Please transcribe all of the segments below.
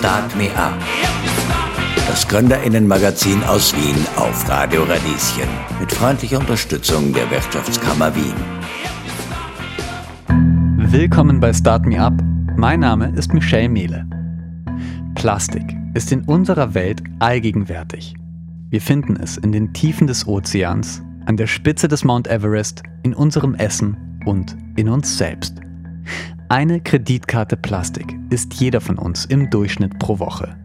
Start Me Up. Das Gründerinnenmagazin aus Wien auf Radio Radieschen. Mit freundlicher Unterstützung der Wirtschaftskammer Wien. Willkommen bei Start Me Up. Mein Name ist Michelle Mehle. Plastik ist in unserer Welt allgegenwärtig. Wir finden es in den Tiefen des Ozeans, an der Spitze des Mount Everest, in unserem Essen und in uns selbst. Eine Kreditkarte Plastik ist jeder von uns im Durchschnitt pro Woche.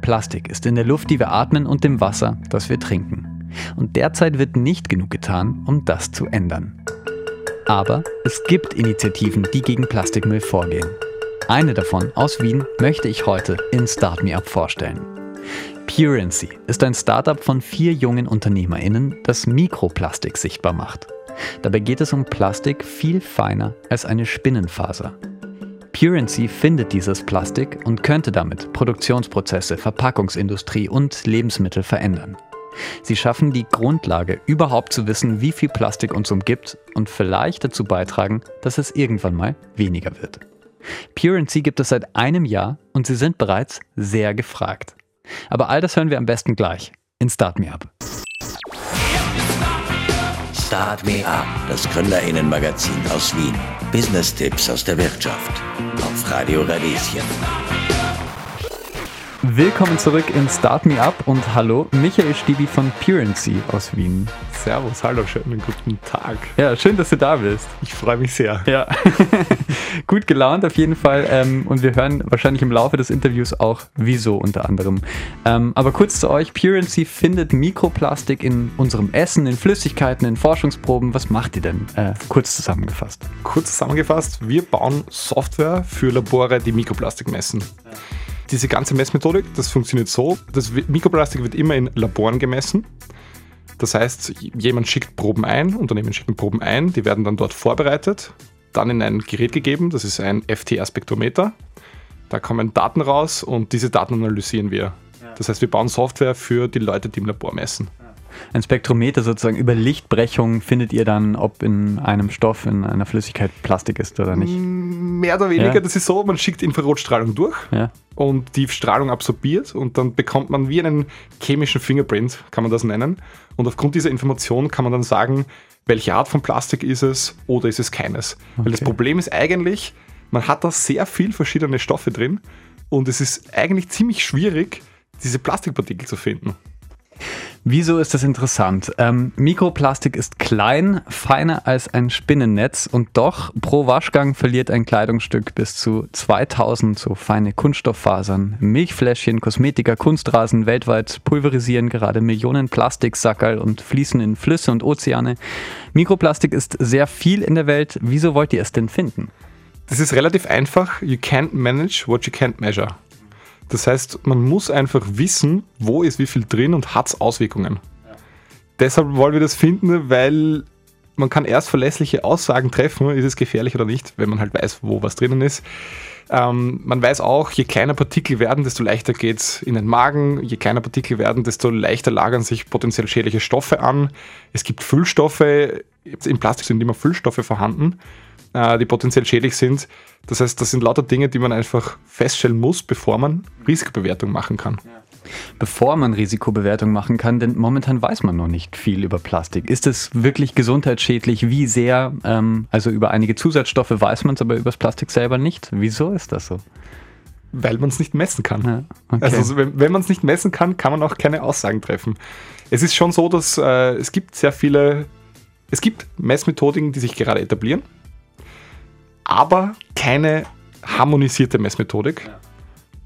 Plastik ist in der Luft, die wir atmen und dem Wasser, das wir trinken. Und derzeit wird nicht genug getan, um das zu ändern. Aber es gibt Initiativen, die gegen Plastikmüll vorgehen. Eine davon aus Wien möchte ich heute in Start Me Up vorstellen. Purency ist ein Startup von vier jungen UnternehmerInnen, das Mikroplastik sichtbar macht. Dabei geht es um Plastik viel feiner als eine Spinnenfaser. Purency findet dieses Plastik und könnte damit Produktionsprozesse, Verpackungsindustrie und Lebensmittel verändern. Sie schaffen die Grundlage, überhaupt zu wissen, wie viel Plastik uns umgibt und vielleicht dazu beitragen, dass es irgendwann mal weniger wird. Purency gibt es seit einem Jahr und sie sind bereits sehr gefragt. Aber all das hören wir am besten gleich in Start Me Up. Start Me Up, das Gründerinnenmagazin aus Wien. Business-Tipps aus der Wirtschaft. Auf Radio Radieschen. Willkommen zurück in Start Me Up und hallo, Michael Stibi von Purency aus Wien. Servus, hallo, schönen guten Tag. Ja, schön, dass du da bist. Ich freue mich sehr. Ja, gut gelaunt auf jeden Fall ähm, und wir hören wahrscheinlich im Laufe des Interviews auch wieso unter anderem. Ähm, aber kurz zu euch, Purency findet Mikroplastik in unserem Essen, in Flüssigkeiten, in Forschungsproben. Was macht ihr denn? Äh, kurz zusammengefasst. Kurz zusammengefasst, wir bauen Software für Labore, die Mikroplastik messen. Ja. Diese ganze Messmethodik, das funktioniert so, das Mikroplastik wird immer in Laboren gemessen. Das heißt, jemand schickt Proben ein, Unternehmen schicken Proben ein, die werden dann dort vorbereitet, dann in ein Gerät gegeben, das ist ein FTR-Spektrometer. Da kommen Daten raus und diese Daten analysieren wir. Das heißt, wir bauen Software für die Leute, die im Labor messen ein Spektrometer sozusagen über Lichtbrechung findet ihr dann, ob in einem Stoff, in einer Flüssigkeit Plastik ist oder nicht? Mehr oder weniger, ja. das ist so, man schickt Infrarotstrahlung durch ja. und die Strahlung absorbiert und dann bekommt man wie einen chemischen Fingerprint, kann man das nennen. Und aufgrund dieser Information kann man dann sagen, welche Art von Plastik ist es oder ist es keines. Okay. Weil das Problem ist eigentlich, man hat da sehr viel verschiedene Stoffe drin und es ist eigentlich ziemlich schwierig, diese Plastikpartikel zu finden. Wieso ist das interessant? Ähm, Mikroplastik ist klein, feiner als ein Spinnennetz und doch pro Waschgang verliert ein Kleidungsstück bis zu 2000 so feine Kunststofffasern. Milchfläschchen, Kosmetika, Kunstrasen weltweit pulverisieren gerade Millionen Plastiksackerl und fließen in Flüsse und Ozeane. Mikroplastik ist sehr viel in der Welt. Wieso wollt ihr es denn finden? Das ist relativ einfach. You can't manage what you can't measure. Das heißt, man muss einfach wissen, wo ist wie viel drin und hat es Auswirkungen. Ja. Deshalb wollen wir das finden, weil man kann erst verlässliche Aussagen treffen, ist es gefährlich oder nicht, wenn man halt weiß, wo was drinnen ist. Ähm, man weiß auch, je kleiner Partikel werden, desto leichter geht es in den Magen. Je kleiner Partikel werden, desto leichter lagern sich potenziell schädliche Stoffe an. Es gibt Füllstoffe, im Plastik sind immer Füllstoffe vorhanden äh, die potenziell schädlich sind. Das heißt, das sind lauter Dinge, die man einfach feststellen muss, bevor man Risikobewertung machen kann. Bevor man Risikobewertung machen kann, denn momentan weiß man noch nicht viel über Plastik. Ist es wirklich gesundheitsschädlich? Wie sehr? Ähm, also über einige Zusatzstoffe weiß man es, aber über das Plastik selber nicht. Wieso ist das so? Weil man es nicht messen kann. Ja, okay. Also wenn, wenn man es nicht messen kann, kann man auch keine Aussagen treffen. Es ist schon so, dass äh, es gibt sehr viele, es gibt Messmethodiken, die sich gerade etablieren aber keine harmonisierte Messmethodik. Ja.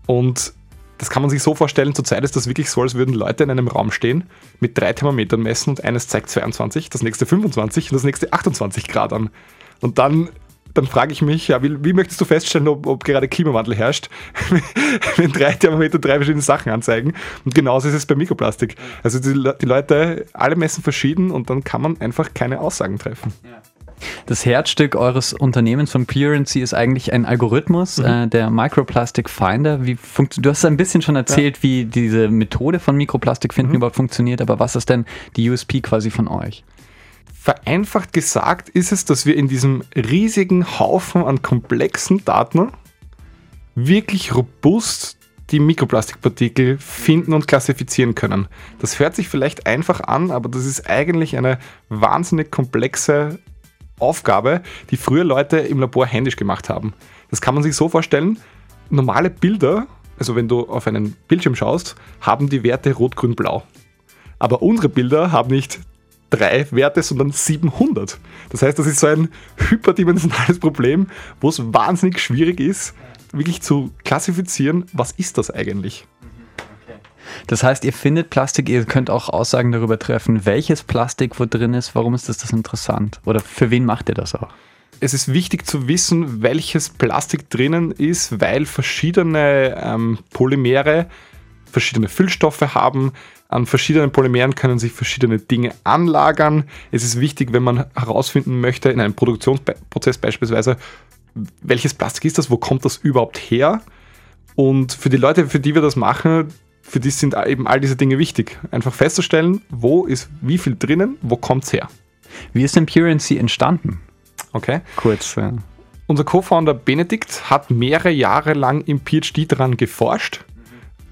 Und das kann man sich so vorstellen, zurzeit ist das wirklich so, als würden Leute in einem Raum stehen, mit drei Thermometern messen und eines zeigt 22, das nächste 25 und das nächste 28 Grad an. Und dann, dann frage ich mich, ja, wie, wie möchtest du feststellen, ob, ob, gerade Klimawandel herrscht, wenn drei Thermometer drei verschiedene Sachen anzeigen? Und genauso ist es bei Mikroplastik. Also die, die Leute, alle messen verschieden und dann kann man einfach keine Aussagen treffen. Ja. Das Herzstück eures Unternehmens von Purency ist eigentlich ein Algorithmus, mhm. äh, der Microplastic Finder. Wie du hast ein bisschen schon erzählt, ja. wie diese Methode von Mikroplastik finden mhm. überhaupt funktioniert, aber was ist denn die USP quasi von euch? Vereinfacht gesagt ist es, dass wir in diesem riesigen Haufen an komplexen Daten wirklich robust die Mikroplastikpartikel finden und klassifizieren können. Das hört sich vielleicht einfach an, aber das ist eigentlich eine wahnsinnig komplexe Aufgabe, die früher Leute im Labor händisch gemacht haben. Das kann man sich so vorstellen, normale Bilder, also wenn du auf einen Bildschirm schaust, haben die Werte rot, grün, blau. Aber unsere Bilder haben nicht drei Werte, sondern 700. Das heißt, das ist so ein hyperdimensionales Problem, wo es wahnsinnig schwierig ist, wirklich zu klassifizieren, was ist das eigentlich. Das heißt, ihr findet Plastik, ihr könnt auch Aussagen darüber treffen, welches Plastik wo drin ist, warum ist das, das interessant? Oder für wen macht ihr das auch? Es ist wichtig zu wissen, welches Plastik drinnen ist, weil verschiedene ähm, Polymere verschiedene Füllstoffe haben. An verschiedenen Polymeren können sich verschiedene Dinge anlagern. Es ist wichtig, wenn man herausfinden möchte, in einem Produktionsprozess beispielsweise, welches Plastik ist das, wo kommt das überhaupt her? Und für die Leute, für die wir das machen, für die sind eben all diese Dinge wichtig. Einfach festzustellen, wo ist wie viel drinnen, wo kommt es her. Wie ist denn Purency entstanden? Okay. Kurz. Ja. Unser Co-Founder Benedikt hat mehrere Jahre lang im PhD daran geforscht,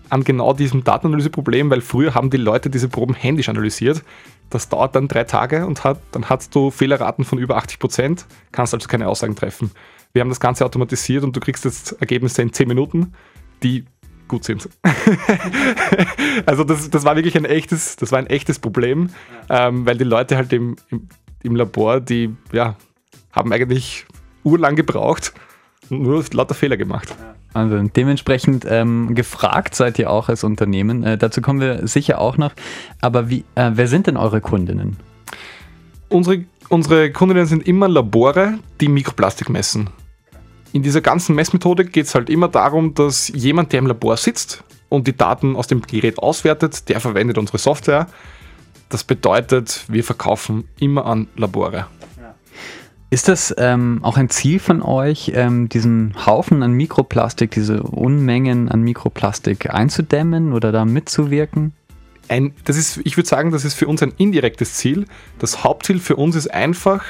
an genau diesem Datenanalyseproblem, weil früher haben die Leute diese Proben händisch analysiert. Das dauert dann drei Tage und hat, dann hast du Fehlerraten von über 80 Prozent, kannst also keine Aussagen treffen. Wir haben das Ganze automatisiert und du kriegst jetzt Ergebnisse in 10 Minuten, die gut sind. also das, das war wirklich ein echtes, das war ein echtes Problem, ähm, weil die Leute halt im, im, im Labor, die ja, haben eigentlich urlang gebraucht und nur lauter Fehler gemacht. Also dementsprechend ähm, gefragt seid ihr auch als Unternehmen. Äh, dazu kommen wir sicher auch noch. Aber wie, äh, wer sind denn eure Kundinnen? Unsere, unsere Kundinnen sind immer Labore, die Mikroplastik messen. In dieser ganzen Messmethodik geht es halt immer darum, dass jemand, der im Labor sitzt und die Daten aus dem Gerät auswertet, der verwendet unsere Software. Das bedeutet, wir verkaufen immer an Labore. Ist das ähm, auch ein Ziel von euch, ähm, diesen Haufen an Mikroplastik, diese Unmengen an Mikroplastik einzudämmen oder da mitzuwirken? Ein, das ist, ich würde sagen, das ist für uns ein indirektes Ziel. Das Hauptziel für uns ist einfach,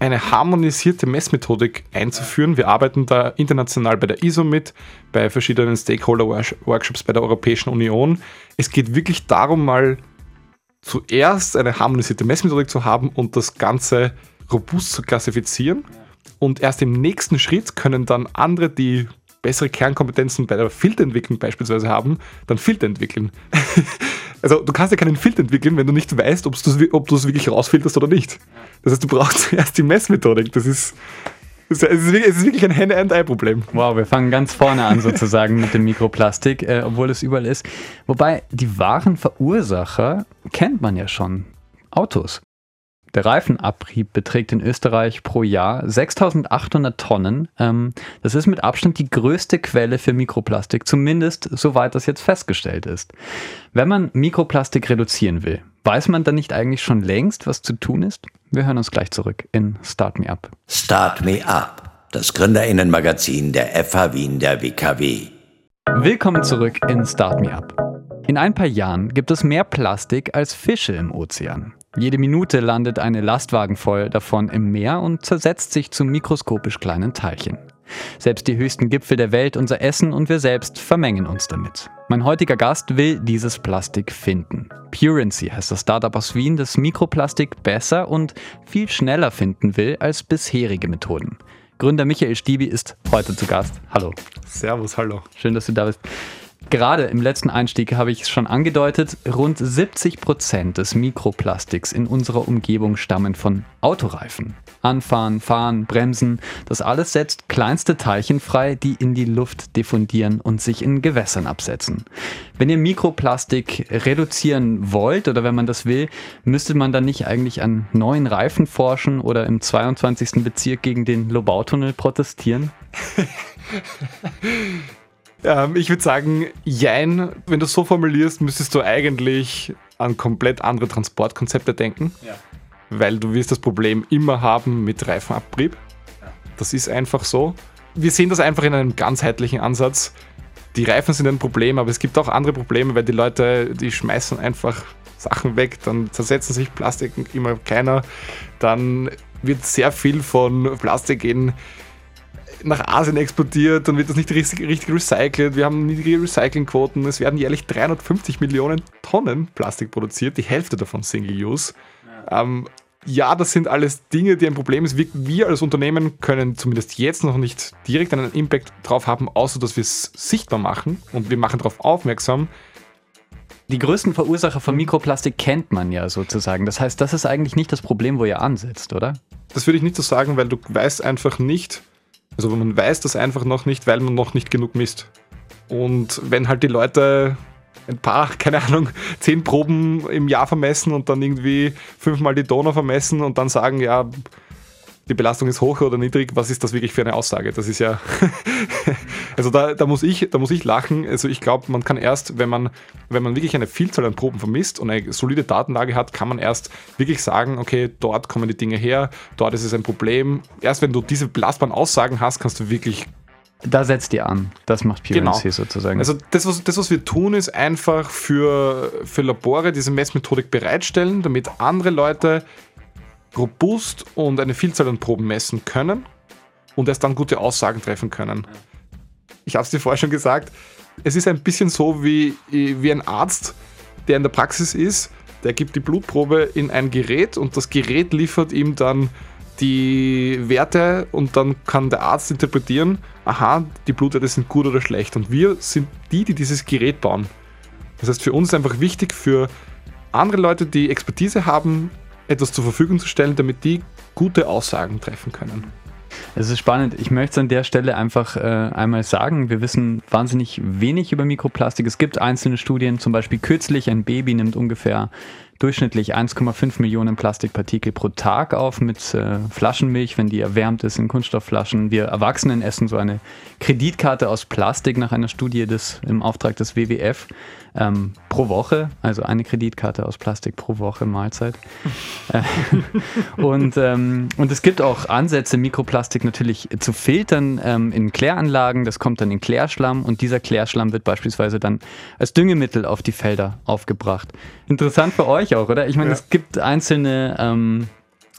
eine harmonisierte Messmethodik einzuführen. Wir arbeiten da international bei der ISO mit, bei verschiedenen Stakeholder-Workshops bei der Europäischen Union. Es geht wirklich darum, mal zuerst eine harmonisierte Messmethodik zu haben und das Ganze robust zu klassifizieren. Und erst im nächsten Schritt können dann andere, die bessere Kernkompetenzen bei der Filterentwicklung beispielsweise haben, dann Filter entwickeln. also du kannst ja keinen Filter entwickeln, wenn du nicht weißt, ob du es wirklich rausfilterst oder nicht. Das heißt, du brauchst zuerst die Messmethodik. Das ist, es ist, wirklich ein Henne-and-Ei-Problem. Wow, wir fangen ganz vorne an sozusagen mit dem Mikroplastik, äh, obwohl es überall ist. Wobei die wahren Verursacher kennt man ja schon. Autos. Der Reifenabrieb beträgt in Österreich pro Jahr 6800 Tonnen. Ähm, das ist mit Abstand die größte Quelle für Mikroplastik, zumindest soweit das jetzt festgestellt ist. Wenn man Mikroplastik reduzieren will, weiß man dann nicht eigentlich schon längst, was zu tun ist? Wir hören uns gleich zurück in Start Me Up. Start Me Up, das Gründerinnenmagazin der FH Wien der WKW. Willkommen zurück in Start Me Up. In ein paar Jahren gibt es mehr Plastik als Fische im Ozean. Jede Minute landet eine Lastwagen voll davon im Meer und zersetzt sich zu mikroskopisch kleinen Teilchen. Selbst die höchsten Gipfel der Welt, unser Essen und wir selbst vermengen uns damit. Mein heutiger Gast will dieses Plastik finden. Purency heißt das Startup aus Wien, das Mikroplastik besser und viel schneller finden will als bisherige Methoden. Gründer Michael Stiebi ist heute zu Gast. Hallo. Servus, hallo. Schön, dass du da bist. Gerade im letzten Einstieg habe ich es schon angedeutet, rund 70 Prozent des Mikroplastiks in unserer Umgebung stammen von Autoreifen. Anfahren, fahren, bremsen, das alles setzt kleinste Teilchen frei, die in die Luft diffundieren und sich in Gewässern absetzen. Wenn ihr Mikroplastik reduzieren wollt oder wenn man das will, müsste man dann nicht eigentlich an neuen Reifen forschen oder im 22. Bezirk gegen den Lobautunnel protestieren? Ähm, ich würde sagen, jein, wenn du es so formulierst, müsstest du eigentlich an komplett andere Transportkonzepte denken. Ja. Weil du wirst das Problem immer haben mit Reifenabrieb. Ja. Das ist einfach so. Wir sehen das einfach in einem ganzheitlichen Ansatz. Die Reifen sind ein Problem, aber es gibt auch andere Probleme, weil die Leute, die schmeißen einfach Sachen weg, dann zersetzen sich Plastik immer kleiner, dann wird sehr viel von Plastik in nach Asien exportiert, dann wird das nicht richtig, richtig recycelt. Wir haben niedrige Recyclingquoten. Es werden jährlich 350 Millionen Tonnen Plastik produziert, die Hälfte davon Single-Use. Ja. Ähm, ja, das sind alles Dinge, die ein Problem sind. Wir, wir, als Unternehmen können zumindest jetzt noch nicht direkt einen Impact drauf haben, außer dass wir es sichtbar machen und wir machen darauf aufmerksam. Die größten Verursacher von Mikroplastik kennt man ja sozusagen. Das heißt, das ist eigentlich nicht das Problem, wo ihr ansetzt, oder? Das würde ich nicht so sagen, weil du weißt einfach nicht, also man weiß das einfach noch nicht, weil man noch nicht genug misst. Und wenn halt die Leute ein paar, keine Ahnung, zehn Proben im Jahr vermessen und dann irgendwie fünfmal die Donau vermessen und dann sagen, ja, die Belastung ist hoch oder niedrig, was ist das wirklich für eine Aussage? Das ist ja, also da, da, muss ich, da muss ich lachen. Also ich glaube, man kann erst, wenn man, wenn man wirklich eine Vielzahl an Proben vermisst und eine solide Datenlage hat, kann man erst wirklich sagen, okay, dort kommen die Dinge her, dort ist es ein Problem. Erst wenn du diese belastbaren Aussagen hast, kannst du wirklich da setzt ihr an. Das macht PNC genau. sozusagen. Also das was, das, was wir tun, ist einfach für, für Labore diese Messmethodik bereitstellen, damit andere Leute robust und eine Vielzahl an Proben messen können und erst dann gute Aussagen treffen können. Ich habe es dir vorher schon gesagt, es ist ein bisschen so wie, wie ein Arzt, der in der Praxis ist, der gibt die Blutprobe in ein Gerät und das Gerät liefert ihm dann die Werte und dann kann der Arzt interpretieren, aha, die Blutwerte sind gut oder schlecht. Und wir sind die, die dieses Gerät bauen. Das heißt, für uns ist einfach wichtig, für andere Leute, die Expertise haben, etwas zur Verfügung zu stellen, damit die gute Aussagen treffen können. Es ist spannend. Ich möchte es an der Stelle einfach äh, einmal sagen. Wir wissen wahnsinnig wenig über Mikroplastik. Es gibt einzelne Studien, zum Beispiel kürzlich ein Baby nimmt ungefähr durchschnittlich 1,5 Millionen Plastikpartikel pro Tag auf mit äh, Flaschenmilch, wenn die erwärmt ist in Kunststoffflaschen. Wir Erwachsenen essen so eine Kreditkarte aus Plastik nach einer Studie des, im Auftrag des WWF ähm, pro Woche, also eine Kreditkarte aus Plastik pro Woche Mahlzeit. Äh, und, ähm, und es gibt auch Ansätze, Mikroplastik natürlich zu filtern ähm, in Kläranlagen. Das kommt dann in Klärschlamm und dieser Klärschlamm wird beispielsweise dann als Düngemittel auf die Felder aufgebracht. Interessant für euch auch, oder? Ich meine, ja. es gibt einzelne ähm,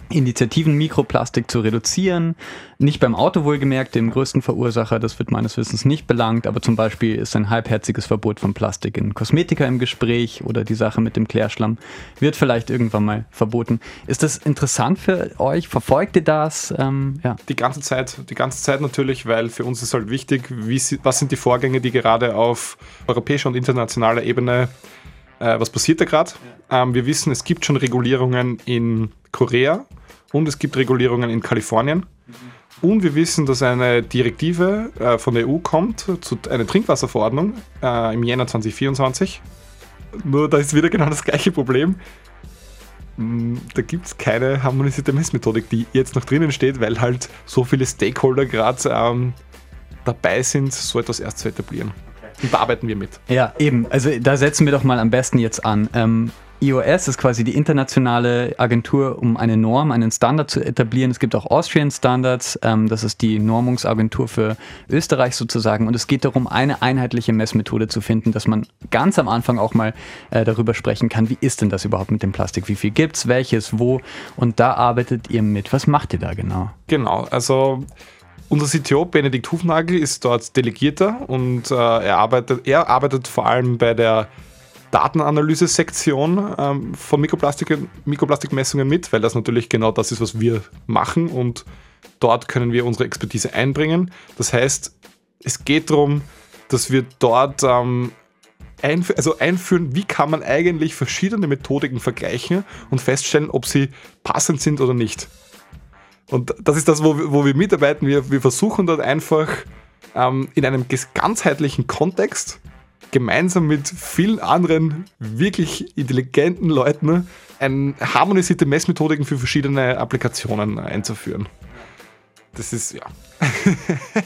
Initiativen, Mikroplastik zu reduzieren. Nicht beim Auto wohlgemerkt, dem größten Verursacher, das wird meines Wissens nicht belangt, aber zum Beispiel ist ein halbherziges Verbot von Plastik in Kosmetika im Gespräch oder die Sache mit dem Klärschlamm wird vielleicht irgendwann mal verboten. Ist das interessant für euch? Verfolgt ihr das? Ähm, ja. Die ganze Zeit, die ganze Zeit natürlich, weil für uns ist halt wichtig, wie, was sind die Vorgänge, die gerade auf europäischer und internationaler Ebene äh, was passiert da gerade? Ja. Ähm, wir wissen, es gibt schon Regulierungen in Korea und es gibt Regulierungen in Kalifornien. Mhm. Und wir wissen, dass eine Direktive äh, von der EU kommt, zu einer Trinkwasserverordnung äh, im Jänner 2024. Nur da ist wieder genau das gleiche Problem. Mm, da gibt es keine harmonisierte Messmethodik, die jetzt noch drinnen steht, weil halt so viele Stakeholder gerade ähm, dabei sind, so etwas erst zu etablieren. Und da arbeiten wir mit. Ja, eben. Also da setzen wir doch mal am besten jetzt an. Ähm, IOS ist quasi die internationale Agentur, um eine Norm, einen Standard zu etablieren. Es gibt auch Austrian Standards, ähm, das ist die Normungsagentur für Österreich sozusagen. Und es geht darum, eine einheitliche Messmethode zu finden, dass man ganz am Anfang auch mal äh, darüber sprechen kann, wie ist denn das überhaupt mit dem Plastik? Wie viel gibt es, welches, wo? Und da arbeitet ihr mit. Was macht ihr da genau? Genau, also unser CTO Benedikt Hufnagel ist dort Delegierter und äh, er, arbeitet, er arbeitet vor allem bei der Datenanalyse-Sektion ähm, von Mikroplastik, Mikroplastikmessungen mit, weil das natürlich genau das ist, was wir machen und dort können wir unsere Expertise einbringen. Das heißt, es geht darum, dass wir dort ähm, einf also einführen, wie kann man eigentlich verschiedene Methodiken vergleichen und feststellen, ob sie passend sind oder nicht. Und das ist das, wo, wo wir mitarbeiten. Wir, wir versuchen dort einfach ähm, in einem ganzheitlichen Kontext gemeinsam mit vielen anderen wirklich intelligenten Leuten eine harmonisierte Messmethodiken für verschiedene Applikationen einzuführen. Das ist, ja.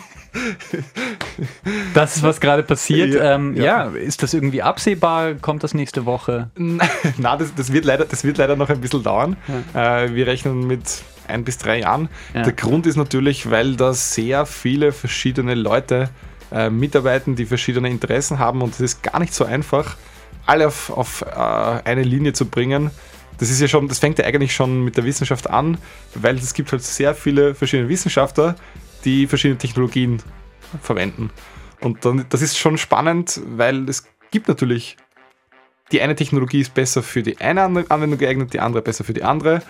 Das ist, was gerade passiert. Ja, ähm, ja. ja, ist das irgendwie absehbar? Kommt das nächste Woche? Na, das, das, wird, leider, das wird leider noch ein bisschen dauern. Ja. Äh, wir rechnen mit ein bis drei Jahren. Der Grund ist natürlich, weil da sehr viele verschiedene Leute äh, mitarbeiten, die verschiedene Interessen haben und es ist gar nicht so einfach, alle auf, auf äh, eine Linie zu bringen. Das ist ja schon, das fängt ja eigentlich schon mit der Wissenschaft an, weil es gibt halt sehr viele verschiedene Wissenschaftler, die verschiedene Technologien verwenden. Und dann, das ist schon spannend, weil es gibt natürlich, die eine Technologie ist besser für die eine Anwendung geeignet, die andere besser für die andere.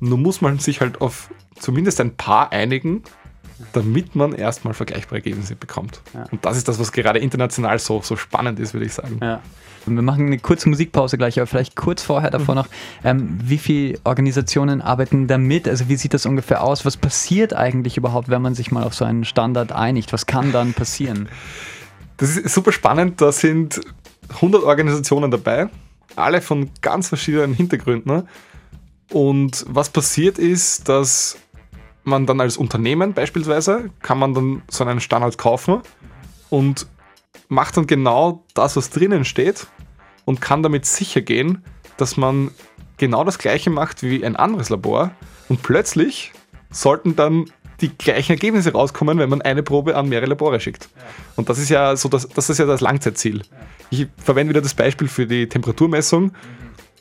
Nur muss man sich halt auf zumindest ein paar einigen, damit man erstmal vergleichbare Ergebnisse bekommt. Ja. Und das ist das, was gerade international so, so spannend ist, würde ich sagen. Ja. Wir machen eine kurze Musikpause gleich, aber vielleicht kurz vorher davor mhm. noch, ähm, wie viele Organisationen arbeiten da mit? Also wie sieht das ungefähr aus? Was passiert eigentlich überhaupt, wenn man sich mal auf so einen Standard einigt? Was kann dann passieren? Das ist super spannend. Da sind 100 Organisationen dabei, alle von ganz verschiedenen Hintergründen. Und was passiert ist, dass man dann als Unternehmen beispielsweise, kann man dann so einen Standard kaufen und macht dann genau das, was drinnen steht und kann damit sicher gehen, dass man genau das gleiche macht wie ein anderes Labor und plötzlich sollten dann die gleichen Ergebnisse rauskommen, wenn man eine Probe an mehrere Labore schickt. Ja. Und das ist ja so das, das ist ja das Langzeitziel. Ja. Ich verwende wieder das Beispiel für die Temperaturmessung. Mhm.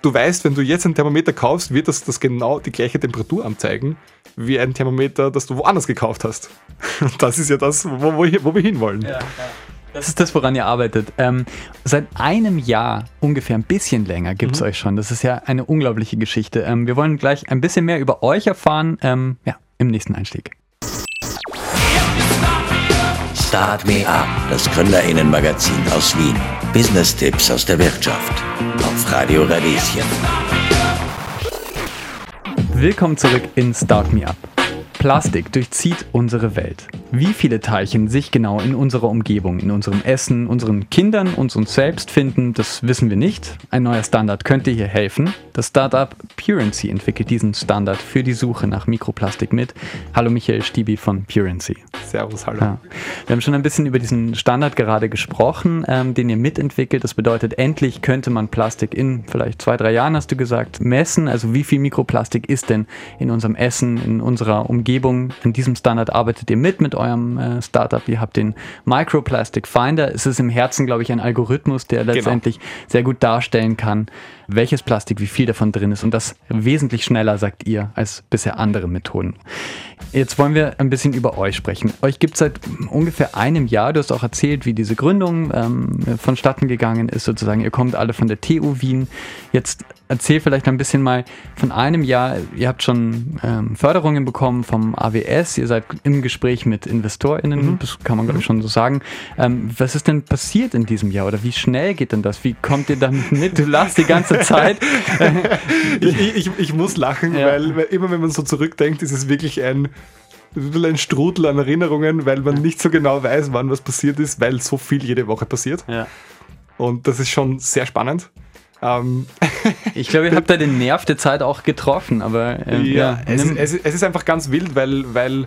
Du weißt, wenn du jetzt ein Thermometer kaufst, wird das, das genau die gleiche Temperatur anzeigen wie ein Thermometer, das du woanders gekauft hast. Das ist ja das, wo, wo, wo wir hinwollen. Ja, ja. Das ist das, woran ihr arbeitet. Ähm, seit einem Jahr, ungefähr ein bisschen länger, gibt es mhm. euch schon. Das ist ja eine unglaubliche Geschichte. Ähm, wir wollen gleich ein bisschen mehr über euch erfahren, ähm, ja, im nächsten Einstieg. Start Me Up, das Gründerinnenmagazin aus Wien. Business-Tipps aus der Wirtschaft. Auf Radio Radieschen. Willkommen zurück in Start Me Up. Plastik durchzieht unsere Welt. Wie viele Teilchen sich genau in unserer Umgebung, in unserem Essen, unseren Kindern und uns selbst finden, das wissen wir nicht. Ein neuer Standard könnte hier helfen. Das Startup Purency entwickelt diesen Standard für die Suche nach Mikroplastik mit. Hallo Michael Stiebi von Purency. Servus, hallo. Ja. Wir haben schon ein bisschen über diesen Standard gerade gesprochen, ähm, den ihr mitentwickelt. Das bedeutet, endlich könnte man Plastik in vielleicht zwei, drei Jahren, hast du gesagt, messen. Also wie viel Mikroplastik ist denn in unserem Essen, in unserer Umgebung? An diesem Standard arbeitet ihr mit, mit eurem äh, Startup. Ihr habt den Microplastic Finder. Es ist im Herzen, glaube ich, ein Algorithmus, der genau. letztendlich genau. sehr gut darstellen kann, welches Plastik, wie viel davon drin ist. Und das wesentlich schneller, sagt ihr, als bisher andere Methoden. Jetzt wollen wir ein bisschen über euch sprechen. Euch gibt es seit ungefähr einem Jahr. Du hast auch erzählt, wie diese Gründung ähm, vonstatten gegangen ist, sozusagen. Ihr kommt alle von der TU Wien. Jetzt erzähl vielleicht ein bisschen mal von einem Jahr. Ihr habt schon ähm, Förderungen bekommen vom AWS. Ihr seid im Gespräch mit InvestorInnen. Mhm. Das kann man, glaube ich, schon so sagen. Ähm, was ist denn passiert in diesem Jahr? Oder wie schnell geht denn das? Wie kommt ihr damit mit? Du lachst die ganze Zeit. ich, ich, ich, muss lachen, ja. weil, weil immer wenn man so zurückdenkt, ist es wirklich ein ein Strudel an Erinnerungen, weil man nicht so genau weiß, wann was passiert ist, weil so viel jede Woche passiert. Ja. Und das ist schon sehr spannend. Ähm, ich glaube, ihr habt da den Nerv der Zeit auch getroffen, aber ähm, ja, ja es, ist, es, es, ist einfach ganz wild, weil, weil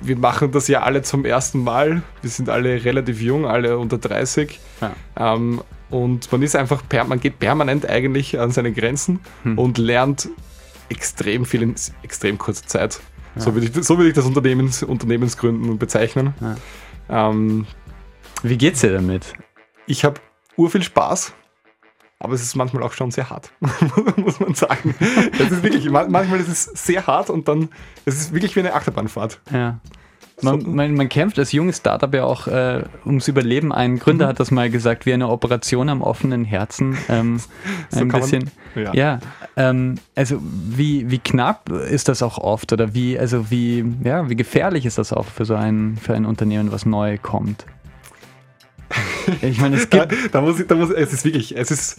wir machen das ja alle zum ersten Mal. Wir sind alle relativ jung, alle unter 30. Ja. Ähm, und man ist einfach, man geht permanent eigentlich an seine Grenzen hm. und lernt extrem viel in extrem kurzer Zeit. Ja. So würde ich, so ich das Unternehmens, Unternehmensgründen bezeichnen. Ja. Ähm, Wie geht's dir damit? Ich habe urviel Spaß, aber es ist manchmal auch schon sehr hart, muss man sagen. Es ist wirklich, manchmal ist es sehr hart und dann, es ist wirklich wie eine Achterbahnfahrt. Ja. Man, man, man, kämpft als junges Startup ja auch äh, ums Überleben. Ein Gründer mhm. hat das mal gesagt, wie eine Operation am offenen Herzen. Ähm, so ein bisschen. Man, ja. ja ähm, also wie, wie knapp ist das auch oft oder wie, also wie, ja, wie gefährlich ist das auch für so ein, für ein Unternehmen, was neu kommt? Ich meine, es gibt. da, da, muss ich, da muss, es ist wirklich, es ist,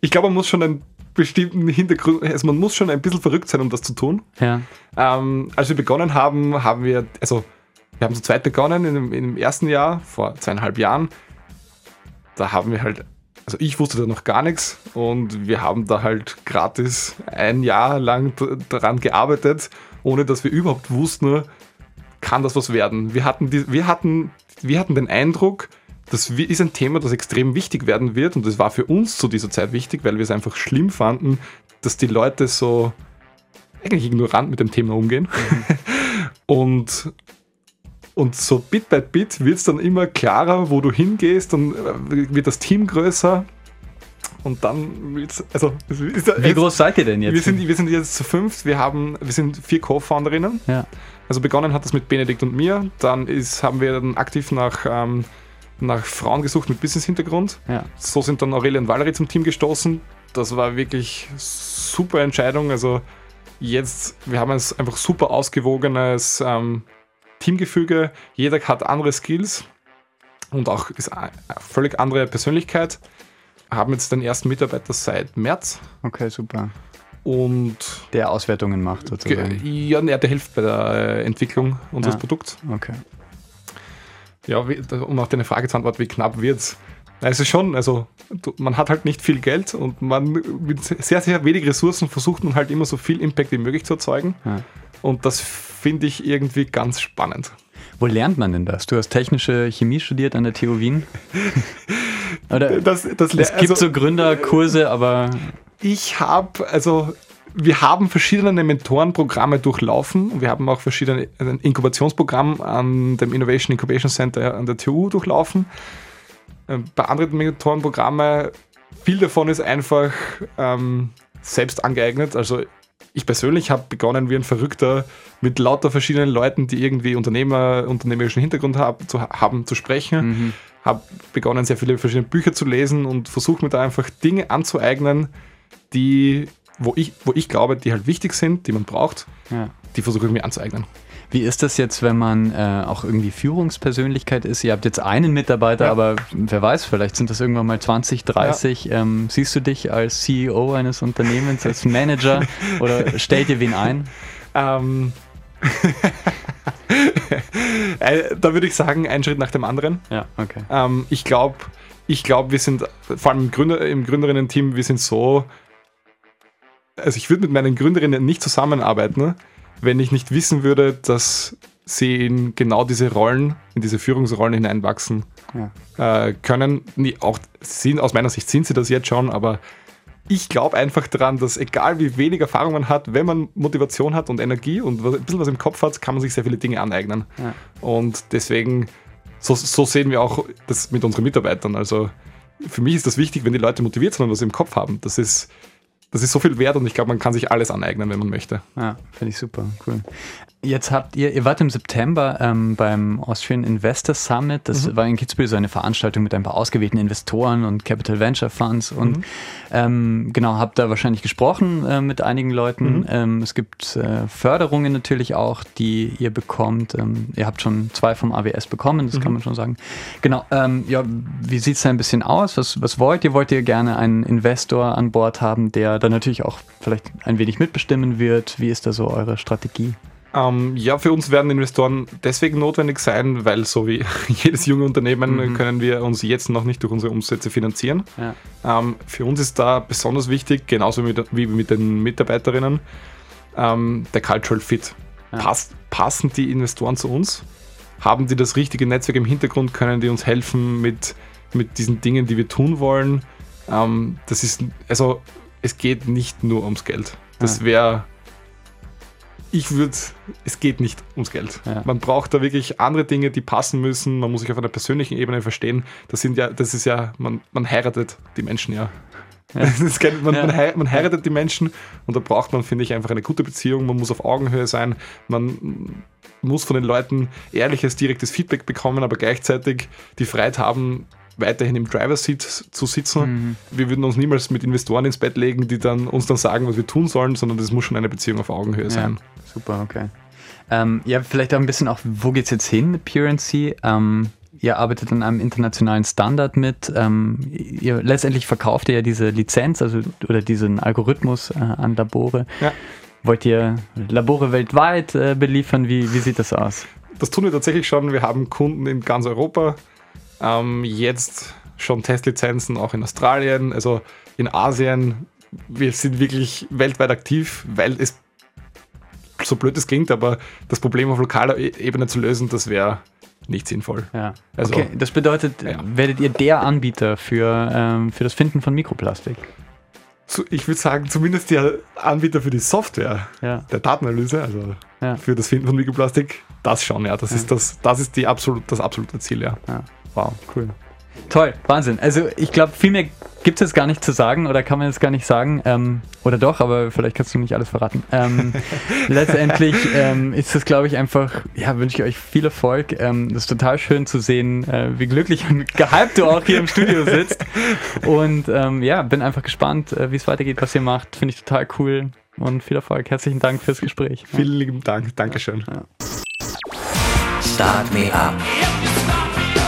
ich glaube, man muss schon einen bestimmten Hintergrund, also man muss schon ein bisschen verrückt sein, um das zu tun. Ja. Ähm, als wir begonnen haben, haben wir, also wir haben zu zweit begonnen in dem, in dem ersten Jahr, vor zweieinhalb Jahren. Da haben wir halt, also ich wusste da noch gar nichts und wir haben da halt gratis ein Jahr lang daran gearbeitet, ohne dass wir überhaupt wussten, kann das was werden. Wir hatten, die, wir hatten, wir hatten den Eindruck, das ist ein Thema, das extrem wichtig werden wird und das war für uns zu dieser Zeit wichtig, weil wir es einfach schlimm fanden, dass die Leute so eigentlich ignorant mit dem Thema umgehen. Mhm. und und so Bit by Bit wird es dann immer klarer, wo du hingehst, dann äh, wird das Team größer. Und dann wird's, also, ist, Wie groß seid ihr denn jetzt? Wir sind, wir sind jetzt zu fünft, wir haben, wir sind vier Co-Founderinnen. Ja. Also begonnen hat das mit Benedikt und mir. Dann ist, haben wir dann aktiv nach, ähm, nach Frauen gesucht mit Business-Hintergrund. Ja. So sind dann Aurelie und Valerie zum Team gestoßen. Das war wirklich super Entscheidung. Also jetzt, wir haben ein einfach super ausgewogenes ähm, Teamgefüge. Jeder hat andere Skills und auch ist eine völlig andere Persönlichkeit. Haben jetzt den ersten Mitarbeiter seit März. Okay, super. Und der Auswertungen macht sozusagen. Ja, der hilft bei der Entwicklung unseres ja. Produkts. Okay. Ja, um auf deine Frage zu antworten, wie knapp wird es? Ist schon, also man hat halt nicht viel Geld und man mit sehr, sehr wenig Ressourcen versucht man halt immer so viel Impact wie möglich zu erzeugen. Ja. Und das finde ich irgendwie ganz spannend. Wo lernt man denn das? Du hast technische Chemie studiert an der TU Wien? Oder das, das, es gibt also, so Gründerkurse, aber. Ich habe, also wir haben verschiedene Mentorenprogramme durchlaufen. Wir haben auch verschiedene ein Inkubationsprogramm an dem Innovation Incubation Center an der TU durchlaufen. Ähm, bei anderen Mentorenprogrammen, viel davon ist einfach ähm, selbst angeeignet. Also ich persönlich habe begonnen wie ein Verrückter mit lauter verschiedenen Leuten, die irgendwie Unternehmer, unternehmerischen Hintergrund haben, zu, haben, zu sprechen. Mhm. Habe begonnen, sehr viele verschiedene Bücher zu lesen und versuche mir da einfach Dinge anzueignen, die, wo ich, wo ich glaube, die halt wichtig sind, die man braucht, ja. die versuche ich mir anzueignen. Wie ist das jetzt, wenn man äh, auch irgendwie Führungspersönlichkeit ist? Ihr habt jetzt einen Mitarbeiter, ja. aber wer weiß, vielleicht sind das irgendwann mal 20, 30. Ja. Ähm, siehst du dich als CEO eines Unternehmens, als Manager oder stellt ihr wen ein? Ähm. Äh, da würde ich sagen, ein Schritt nach dem anderen. Ja, okay. Ähm, ich glaube, ich glaube, wir sind, vor allem im, Gründer, im Gründerinnen-Team, wir sind so, also ich würde mit meinen Gründerinnen nicht zusammenarbeiten, wenn ich nicht wissen würde, dass sie in genau diese Rollen, in diese Führungsrollen hineinwachsen ja. äh, können. Nee, auch sind, aus meiner Sicht sind sie das jetzt schon, aber ich glaube einfach daran, dass egal wie wenig Erfahrung man hat, wenn man Motivation hat und Energie und ein bisschen was im Kopf hat, kann man sich sehr viele Dinge aneignen. Ja. Und deswegen, so, so, sehen wir auch das mit unseren Mitarbeitern. Also für mich ist das wichtig, wenn die Leute motiviert sind und was im Kopf haben. Das ist das ist so viel wert und ich glaube, man kann sich alles aneignen, wenn man möchte. Ja, finde ich super, cool. Jetzt habt ihr, ihr wart im September ähm, beim Austrian Investor Summit. Das mhm. war in Kitzbühel so eine Veranstaltung mit ein paar ausgewählten Investoren und Capital Venture Funds und mhm. ähm, genau, habt da wahrscheinlich gesprochen äh, mit einigen Leuten. Mhm. Ähm, es gibt äh, Förderungen natürlich auch, die ihr bekommt. Ähm, ihr habt schon zwei vom AWS bekommen, das kann mhm. man schon sagen. Genau, ähm, ja, wie sieht es da ein bisschen aus? Was, was wollt ihr? Wollt ihr gerne einen Investor an Bord haben, der dann natürlich auch vielleicht ein wenig mitbestimmen wird? Wie ist da so eure Strategie? Ähm, ja, für uns werden Investoren deswegen notwendig sein, weil so wie jedes junge Unternehmen mhm. können wir uns jetzt noch nicht durch unsere Umsätze finanzieren. Ja. Ähm, für uns ist da besonders wichtig, genauso wie mit, wie mit den Mitarbeiterinnen, ähm, der Cultural Fit. Ja. Passt, passen die Investoren zu uns? Haben die das richtige Netzwerk im Hintergrund? Können die uns helfen mit, mit diesen Dingen, die wir tun wollen? Ähm, das ist, also es geht nicht nur ums Geld. Das wäre ich würde, es geht nicht ums Geld. Ja. Man braucht da wirklich andere Dinge, die passen müssen. Man muss sich auf einer persönlichen Ebene verstehen. Das sind ja, das ist ja, man, man heiratet die Menschen ja. ja. Kein, man, ja. man, heiratet die Menschen und da braucht man, finde ich, einfach eine gute Beziehung. Man muss auf Augenhöhe sein. Man muss von den Leuten ehrliches, direktes Feedback bekommen, aber gleichzeitig die Freiheit haben, weiterhin im Driver-Seat zu sitzen. Mhm. Wir würden uns niemals mit Investoren ins Bett legen, die dann uns dann sagen, was wir tun sollen, sondern das muss schon eine Beziehung auf Augenhöhe sein. super, okay. Ähm, ja, vielleicht auch ein bisschen auch, wo geht es jetzt hin mit PureNC? Ähm, ihr arbeitet an einem internationalen Standard mit. Ähm, ihr letztendlich verkauft ihr ja diese Lizenz, also oder diesen Algorithmus äh, an Labore. Ja. Wollt ihr Labore weltweit äh, beliefern? Wie, wie sieht das aus? Das tun wir tatsächlich schon. Wir haben Kunden in ganz Europa. Ähm, jetzt schon Testlizenzen auch in Australien, also in Asien. Wir sind wirklich weltweit aktiv, weil es so blöd es klingt, aber das Problem auf lokaler e- Ebene zu lösen, das wäre nicht sinnvoll. Ja. Also, okay, das bedeutet, ja. werdet ihr der Anbieter für, ähm, für das Finden von Mikroplastik? Ich würde sagen, zumindest der Anbieter für die Software ja. der Datenanalyse, also ja. für das Finden von Mikroplastik, das schon, ja. Das ist das, das ist die absolut, das absolute Ziel, ja. Wow, cool. Toll, Wahnsinn. Also ich glaube, viel mehr gibt es jetzt gar nicht zu sagen oder kann man jetzt gar nicht sagen. Ähm, oder doch, aber vielleicht kannst du nicht alles verraten. Ähm, letztendlich ähm, ist es, glaube ich, einfach, ja, wünsche ich euch viel Erfolg. Ähm, das ist total schön zu sehen, äh, wie glücklich und gehypt du auch hier im Studio sitzt. Und ähm, ja, bin einfach gespannt, äh, wie es weitergeht, was ihr macht. Finde ich total cool und viel Erfolg. Herzlichen Dank fürs Gespräch. Vielen lieben Dank. Dankeschön. Ja. Start Me Up